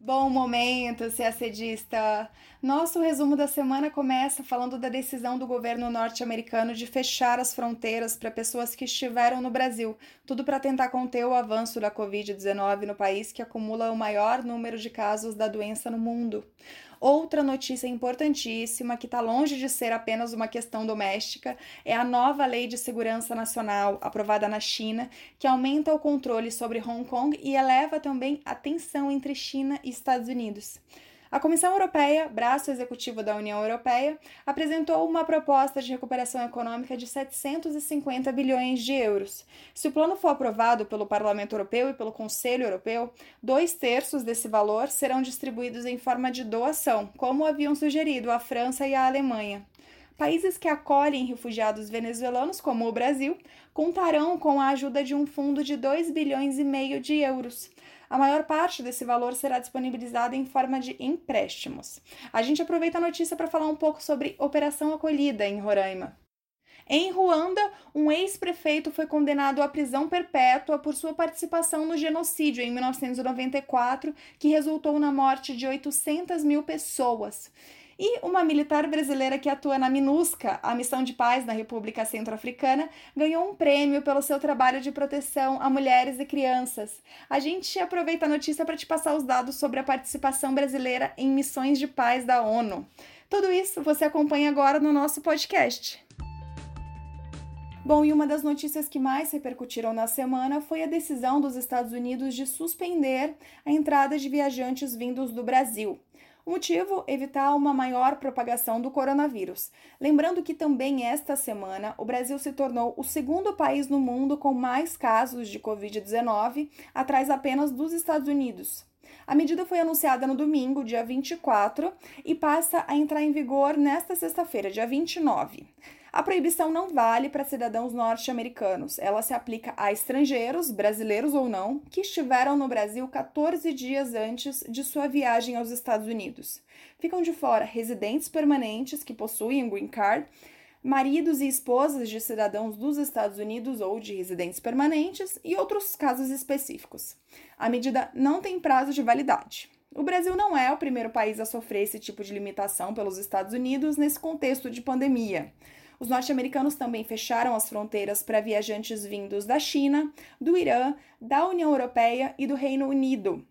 Bom momento, se assedista! Nosso resumo da semana começa falando da decisão do governo norte-americano de fechar as fronteiras para pessoas que estiveram no Brasil, tudo para tentar conter o avanço da Covid-19 no país que acumula o maior número de casos da doença no mundo. Outra notícia importantíssima, que está longe de ser apenas uma questão doméstica, é a nova Lei de Segurança Nacional, aprovada na China, que aumenta o controle sobre Hong Kong e eleva também a tensão entre China e Estados Unidos. A Comissão Europeia, braço executivo da União Europeia, apresentou uma proposta de recuperação econômica de 750 bilhões de euros. Se o plano for aprovado pelo Parlamento Europeu e pelo Conselho Europeu, dois terços desse valor serão distribuídos em forma de doação, como haviam sugerido a França e a Alemanha. Países que acolhem refugiados venezuelanos, como o Brasil, contarão com a ajuda de um fundo de 2 bilhões e meio de euros. A maior parte desse valor será disponibilizada em forma de empréstimos. A gente aproveita a notícia para falar um pouco sobre Operação Acolhida em Roraima. Em Ruanda, um ex-prefeito foi condenado à prisão perpétua por sua participação no genocídio em 1994, que resultou na morte de 800 mil pessoas e uma militar brasileira que atua na MINUSCA, a Missão de Paz na República Centro-Africana, ganhou um prêmio pelo seu trabalho de proteção a mulheres e crianças. A gente aproveita a notícia para te passar os dados sobre a participação brasileira em missões de paz da ONU. Tudo isso você acompanha agora no nosso podcast. Bom, e uma das notícias que mais repercutiram na semana foi a decisão dos Estados Unidos de suspender a entrada de viajantes vindos do Brasil. O motivo? Evitar uma maior propagação do coronavírus. Lembrando que também esta semana o Brasil se tornou o segundo país no mundo com mais casos de Covid-19, atrás apenas dos Estados Unidos. A medida foi anunciada no domingo, dia 24, e passa a entrar em vigor nesta sexta-feira, dia 29. A proibição não vale para cidadãos norte-americanos. Ela se aplica a estrangeiros, brasileiros ou não, que estiveram no Brasil 14 dias antes de sua viagem aos Estados Unidos. Ficam de fora residentes permanentes que possuem um green card, maridos e esposas de cidadãos dos Estados Unidos ou de residentes permanentes e outros casos específicos. A medida não tem prazo de validade. O Brasil não é o primeiro país a sofrer esse tipo de limitação pelos Estados Unidos nesse contexto de pandemia. Os norte-americanos também fecharam as fronteiras para viajantes vindos da China, do Irã, da União Europeia e do Reino Unido.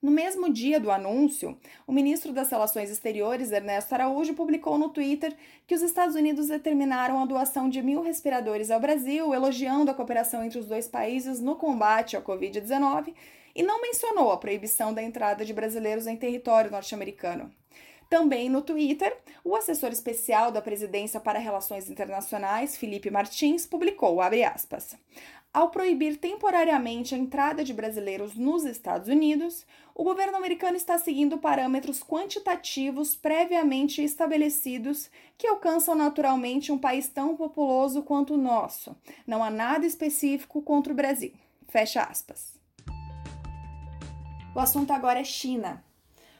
No mesmo dia do anúncio, o ministro das Relações Exteriores, Ernesto Araújo, publicou no Twitter que os Estados Unidos determinaram a doação de mil respiradores ao Brasil, elogiando a cooperação entre os dois países no combate à Covid-19 e não mencionou a proibição da entrada de brasileiros em território norte-americano. Também no Twitter, o assessor especial da Presidência para Relações Internacionais, Felipe Martins, publicou, aspas, ao proibir temporariamente a entrada de brasileiros nos Estados Unidos, o governo americano está seguindo parâmetros quantitativos previamente estabelecidos que alcançam naturalmente um país tão populoso quanto o nosso. Não há nada específico contra o Brasil. Fecha aspas. O assunto agora é China.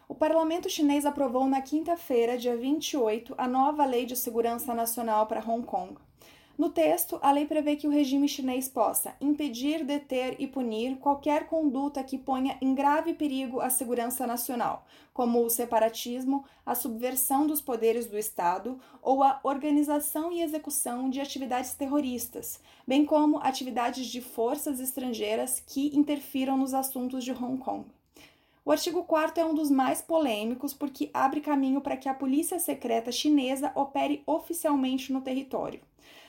O parlamento chinês aprovou na quinta-feira, dia 28, a nova Lei de Segurança Nacional para Hong Kong. No texto, a lei prevê que o regime chinês possa impedir, deter e punir qualquer conduta que ponha em grave perigo a segurança nacional, como o separatismo, a subversão dos poderes do Estado ou a organização e execução de atividades terroristas, bem como atividades de forças estrangeiras que interfiram nos assuntos de Hong Kong. O artigo 4 é um dos mais polêmicos porque abre caminho para que a polícia secreta chinesa opere oficialmente no território.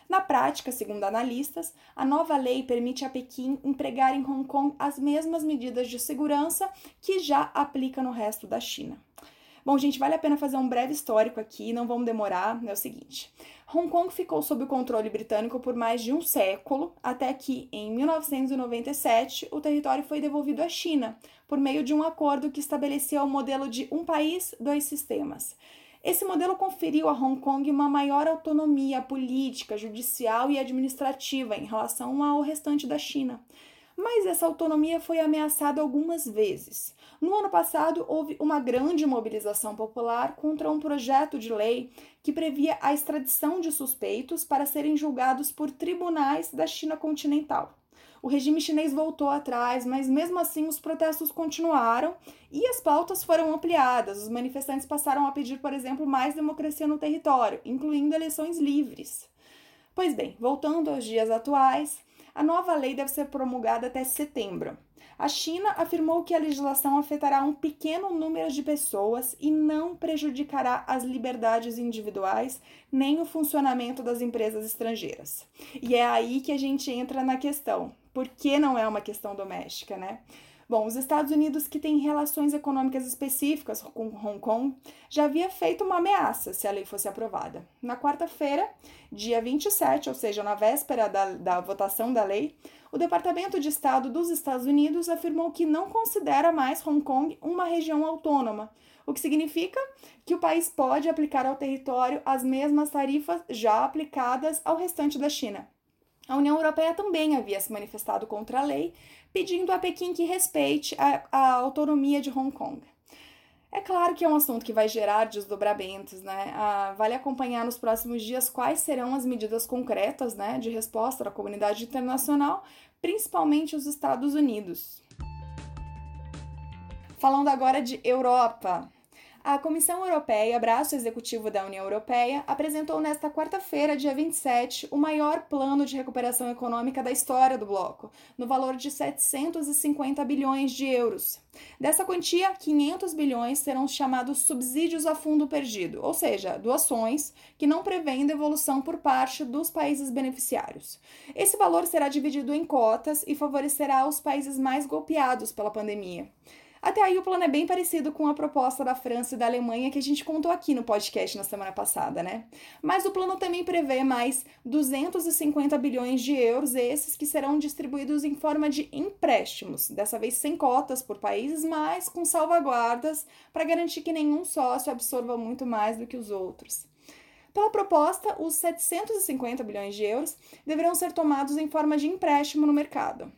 Na prática, segundo analistas, a nova lei permite a Pequim empregar em Hong Kong as mesmas medidas de segurança que já aplica no resto da China. Bom, gente, vale a pena fazer um breve histórico aqui, não vamos demorar. É o seguinte: Hong Kong ficou sob o controle britânico por mais de um século, até que, em 1997, o território foi devolvido à China, por meio de um acordo que estabelecia o modelo de um país, dois sistemas. Esse modelo conferiu a Hong Kong uma maior autonomia política, judicial e administrativa em relação ao restante da China. Mas essa autonomia foi ameaçada algumas vezes. No ano passado, houve uma grande mobilização popular contra um projeto de lei que previa a extradição de suspeitos para serem julgados por tribunais da China continental. O regime chinês voltou atrás, mas mesmo assim os protestos continuaram e as pautas foram ampliadas. Os manifestantes passaram a pedir, por exemplo, mais democracia no território, incluindo eleições livres. Pois bem, voltando aos dias atuais, a nova lei deve ser promulgada até setembro. A China afirmou que a legislação afetará um pequeno número de pessoas e não prejudicará as liberdades individuais nem o funcionamento das empresas estrangeiras. E é aí que a gente entra na questão: por que não é uma questão doméstica, né? Bom, os Estados Unidos, que têm relações econômicas específicas com Hong Kong, já havia feito uma ameaça se a lei fosse aprovada. Na quarta-feira, dia 27, ou seja, na véspera da, da votação da lei, o Departamento de Estado dos Estados Unidos afirmou que não considera mais Hong Kong uma região autônoma, o que significa que o país pode aplicar ao território as mesmas tarifas já aplicadas ao restante da China. A União Europeia também havia se manifestado contra a lei, pedindo a Pequim que respeite a, a autonomia de Hong Kong. É claro que é um assunto que vai gerar desdobramentos, né? Ah, vale acompanhar nos próximos dias quais serão as medidas concretas né, de resposta da comunidade internacional, principalmente os Estados Unidos. Falando agora de Europa. A Comissão Europeia, braço executivo da União Europeia, apresentou nesta quarta-feira, dia 27, o maior plano de recuperação econômica da história do bloco, no valor de 750 bilhões de euros. Dessa quantia, 500 bilhões serão chamados subsídios a fundo perdido, ou seja, doações que não prevêem devolução por parte dos países beneficiários. Esse valor será dividido em cotas e favorecerá os países mais golpeados pela pandemia. Até aí o plano é bem parecido com a proposta da França e da Alemanha que a gente contou aqui no podcast na semana passada, né? Mas o plano também prevê mais 250 bilhões de euros, esses que serão distribuídos em forma de empréstimos, dessa vez sem cotas por países, mas com salvaguardas para garantir que nenhum sócio absorva muito mais do que os outros. Pela proposta, os 750 bilhões de euros deverão ser tomados em forma de empréstimo no mercado.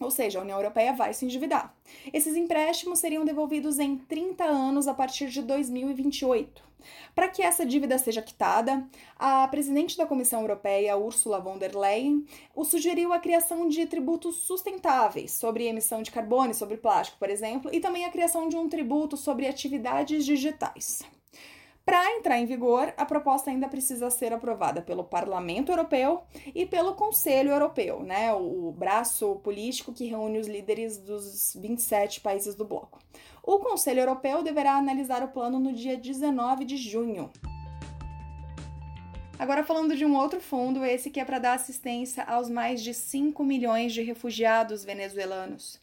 Ou seja, a União Europeia vai se endividar. Esses empréstimos seriam devolvidos em 30 anos a partir de 2028. Para que essa dívida seja quitada, a presidente da Comissão Europeia, Ursula von der Leyen, sugeriu a criação de tributos sustentáveis sobre emissão de carbono e sobre plástico, por exemplo, e também a criação de um tributo sobre atividades digitais. Para entrar em vigor, a proposta ainda precisa ser aprovada pelo Parlamento Europeu e pelo Conselho Europeu, né, o braço político que reúne os líderes dos 27 países do bloco. O Conselho Europeu deverá analisar o plano no dia 19 de junho. Agora falando de um outro fundo, esse que é para dar assistência aos mais de 5 milhões de refugiados venezuelanos.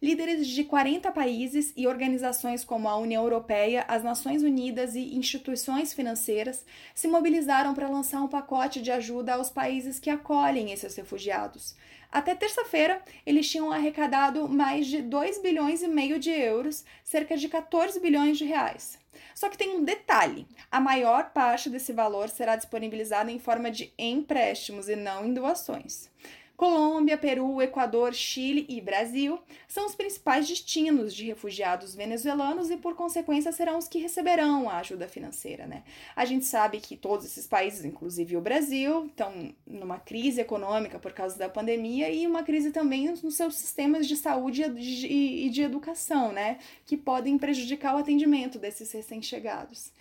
Líderes de 40 países e organizações como a União Europeia, as Nações Unidas e instituições financeiras se mobilizaram para lançar um pacote de ajuda aos países que acolhem esses refugiados. Até terça-feira, eles tinham arrecadado mais de 2 bilhões e meio de euros, cerca de 14 bilhões de reais. Só que tem um detalhe: a maior parte desse valor será disponibilizada em forma de empréstimos e não em doações. Colômbia, Peru, Equador, Chile e Brasil são os principais destinos de refugiados venezuelanos e, por consequência, serão os que receberão a ajuda financeira. Né? A gente sabe que todos esses países, inclusive o Brasil, estão numa crise econômica por causa da pandemia e uma crise também nos seus sistemas de saúde e de educação, né? que podem prejudicar o atendimento desses recém-chegados.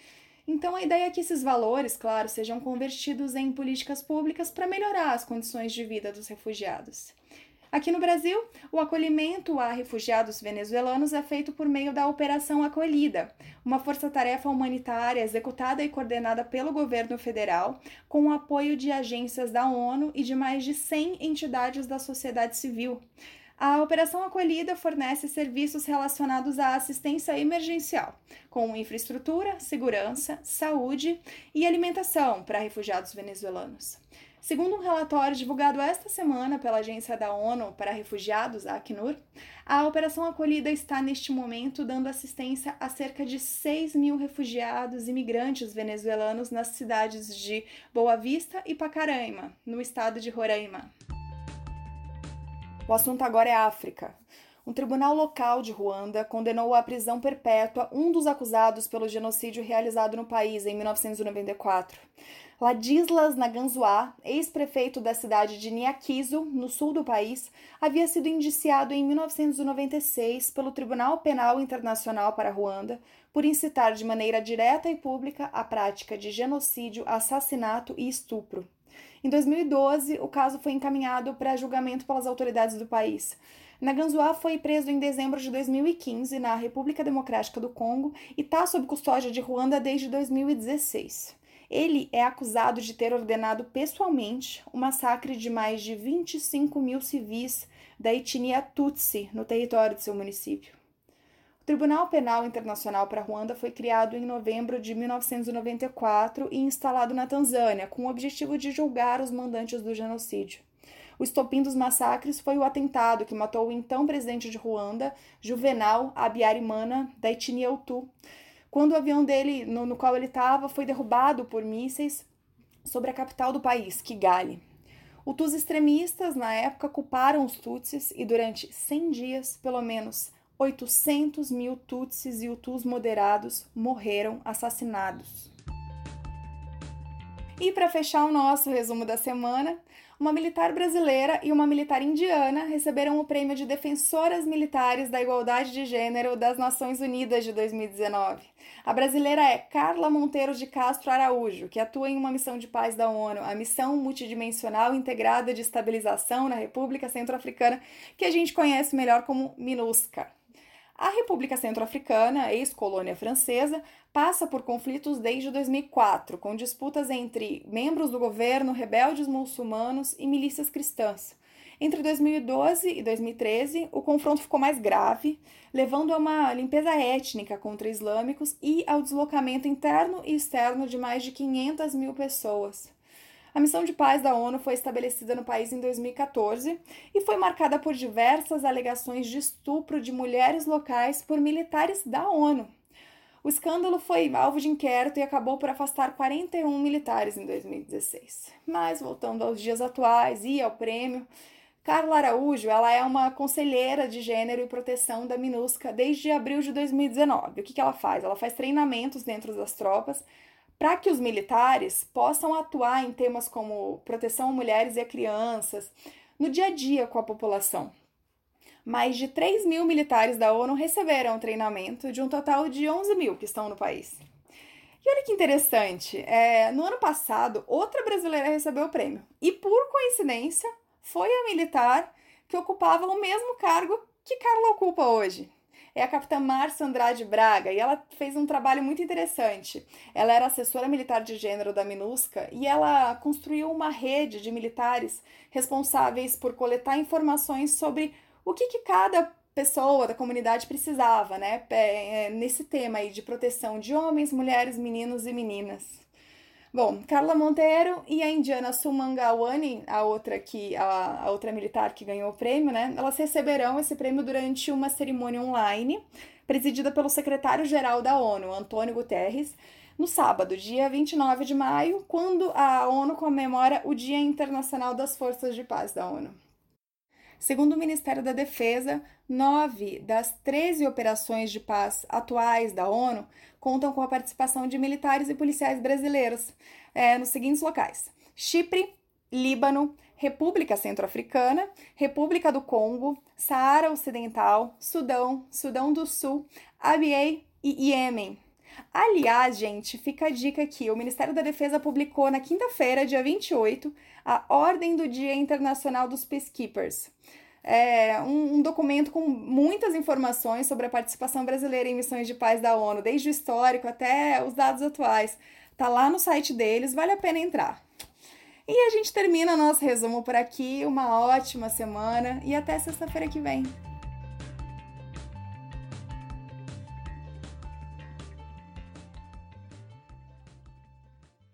Então, a ideia é que esses valores, claro, sejam convertidos em políticas públicas para melhorar as condições de vida dos refugiados. Aqui no Brasil, o acolhimento a refugiados venezuelanos é feito por meio da Operação Acolhida, uma força-tarefa humanitária executada e coordenada pelo governo federal, com o apoio de agências da ONU e de mais de 100 entidades da sociedade civil. A Operação Acolhida fornece serviços relacionados à assistência emergencial, com infraestrutura, segurança, saúde e alimentação para refugiados venezuelanos. Segundo um relatório divulgado esta semana pela Agência da ONU para Refugiados, a Acnur, a Operação Acolhida está neste momento dando assistência a cerca de 6 mil refugiados e imigrantes venezuelanos nas cidades de Boa Vista e Pacaraima, no estado de Roraima. O assunto agora é África. Um tribunal local de Ruanda condenou à prisão perpétua um dos acusados pelo genocídio realizado no país em 1994. Ladislas Naganzuá, ex-prefeito da cidade de Niakizo, no sul do país, havia sido indiciado em 1996 pelo Tribunal Penal Internacional para Ruanda por incitar de maneira direta e pública a prática de genocídio, assassinato e estupro. Em 2012, o caso foi encaminhado para julgamento pelas autoridades do país. Naganzuá foi preso em dezembro de 2015 na República Democrática do Congo e está sob custódia de Ruanda desde 2016. Ele é acusado de ter ordenado pessoalmente o massacre de mais de 25 mil civis da etnia Tutsi no território de seu município. O Tribunal Penal Internacional para Ruanda foi criado em novembro de 1994 e instalado na Tanzânia, com o objetivo de julgar os mandantes do genocídio. O estopim dos massacres foi o atentado que matou o então presidente de Ruanda, Juvenal Abiyarimana, da etnia Hutu, quando o avião dele, no, no qual ele estava, foi derrubado por mísseis sobre a capital do país, Kigali. Os extremistas, na época, culparam os Tutsis e durante 100 dias, pelo menos 800 mil Tutsis e Hutus moderados morreram assassinados. E para fechar o nosso resumo da semana, uma militar brasileira e uma militar indiana receberam o prêmio de Defensoras Militares da Igualdade de Gênero das Nações Unidas de 2019. A brasileira é Carla Monteiro de Castro Araújo, que atua em uma missão de paz da ONU, a Missão Multidimensional Integrada de Estabilização na República Centro-Africana, que a gente conhece melhor como MINUSCA. A República Centro-Africana, ex-colônia francesa, passa por conflitos desde 2004, com disputas entre membros do governo, rebeldes muçulmanos e milícias cristãs. Entre 2012 e 2013, o confronto ficou mais grave, levando a uma limpeza étnica contra islâmicos e ao deslocamento interno e externo de mais de 500 mil pessoas. A missão de paz da ONU foi estabelecida no país em 2014 e foi marcada por diversas alegações de estupro de mulheres locais por militares da ONU. O escândalo foi alvo de inquérito e acabou por afastar 41 militares em 2016. Mas voltando aos dias atuais e ao prêmio, Carla Araújo, ela é uma conselheira de gênero e proteção da MINUSCA desde abril de 2019. O que, que ela faz? Ela faz treinamentos dentro das tropas para que os militares possam atuar em temas como proteção a mulheres e a crianças no dia a dia com a população. Mais de 3 mil militares da ONU receberam treinamento, de um total de 11 mil que estão no país. E olha que interessante, é, no ano passado, outra brasileira recebeu o prêmio. E por coincidência, foi a militar que ocupava o mesmo cargo que Carla ocupa hoje é a capitã Márcia Andrade Braga e ela fez um trabalho muito interessante. Ela era assessora militar de gênero da MINUSCA e ela construiu uma rede de militares responsáveis por coletar informações sobre o que, que cada pessoa da comunidade precisava, né? É, nesse tema aí de proteção de homens, mulheres, meninos e meninas. Bom, Carla Monteiro e a indiana Sumangawani, a outra que a, a outra militar que ganhou o prêmio, né? Elas receberão esse prêmio durante uma cerimônia online, presidida pelo secretário-geral da ONU, Antônio Guterres, no sábado, dia 29 de maio, quando a ONU comemora o Dia Internacional das Forças de Paz da ONU. Segundo o Ministério da Defesa, nove das 13 operações de paz atuais da ONU contam com a participação de militares e policiais brasileiros é, nos seguintes locais: Chipre, Líbano, República Centro-Africana, República do Congo, Saara Ocidental, Sudão, Sudão do Sul, Abiei e Iêmen. Aliás, gente, fica a dica aqui: o Ministério da Defesa publicou na quinta-feira, dia 28, a Ordem do Dia Internacional dos Peacekeepers. É um, um, documento com muitas informações sobre a participação brasileira em missões de paz da ONU, desde o histórico até os dados atuais. Tá lá no site deles, vale a pena entrar. E a gente termina nosso resumo por aqui. Uma ótima semana e até sexta-feira que vem.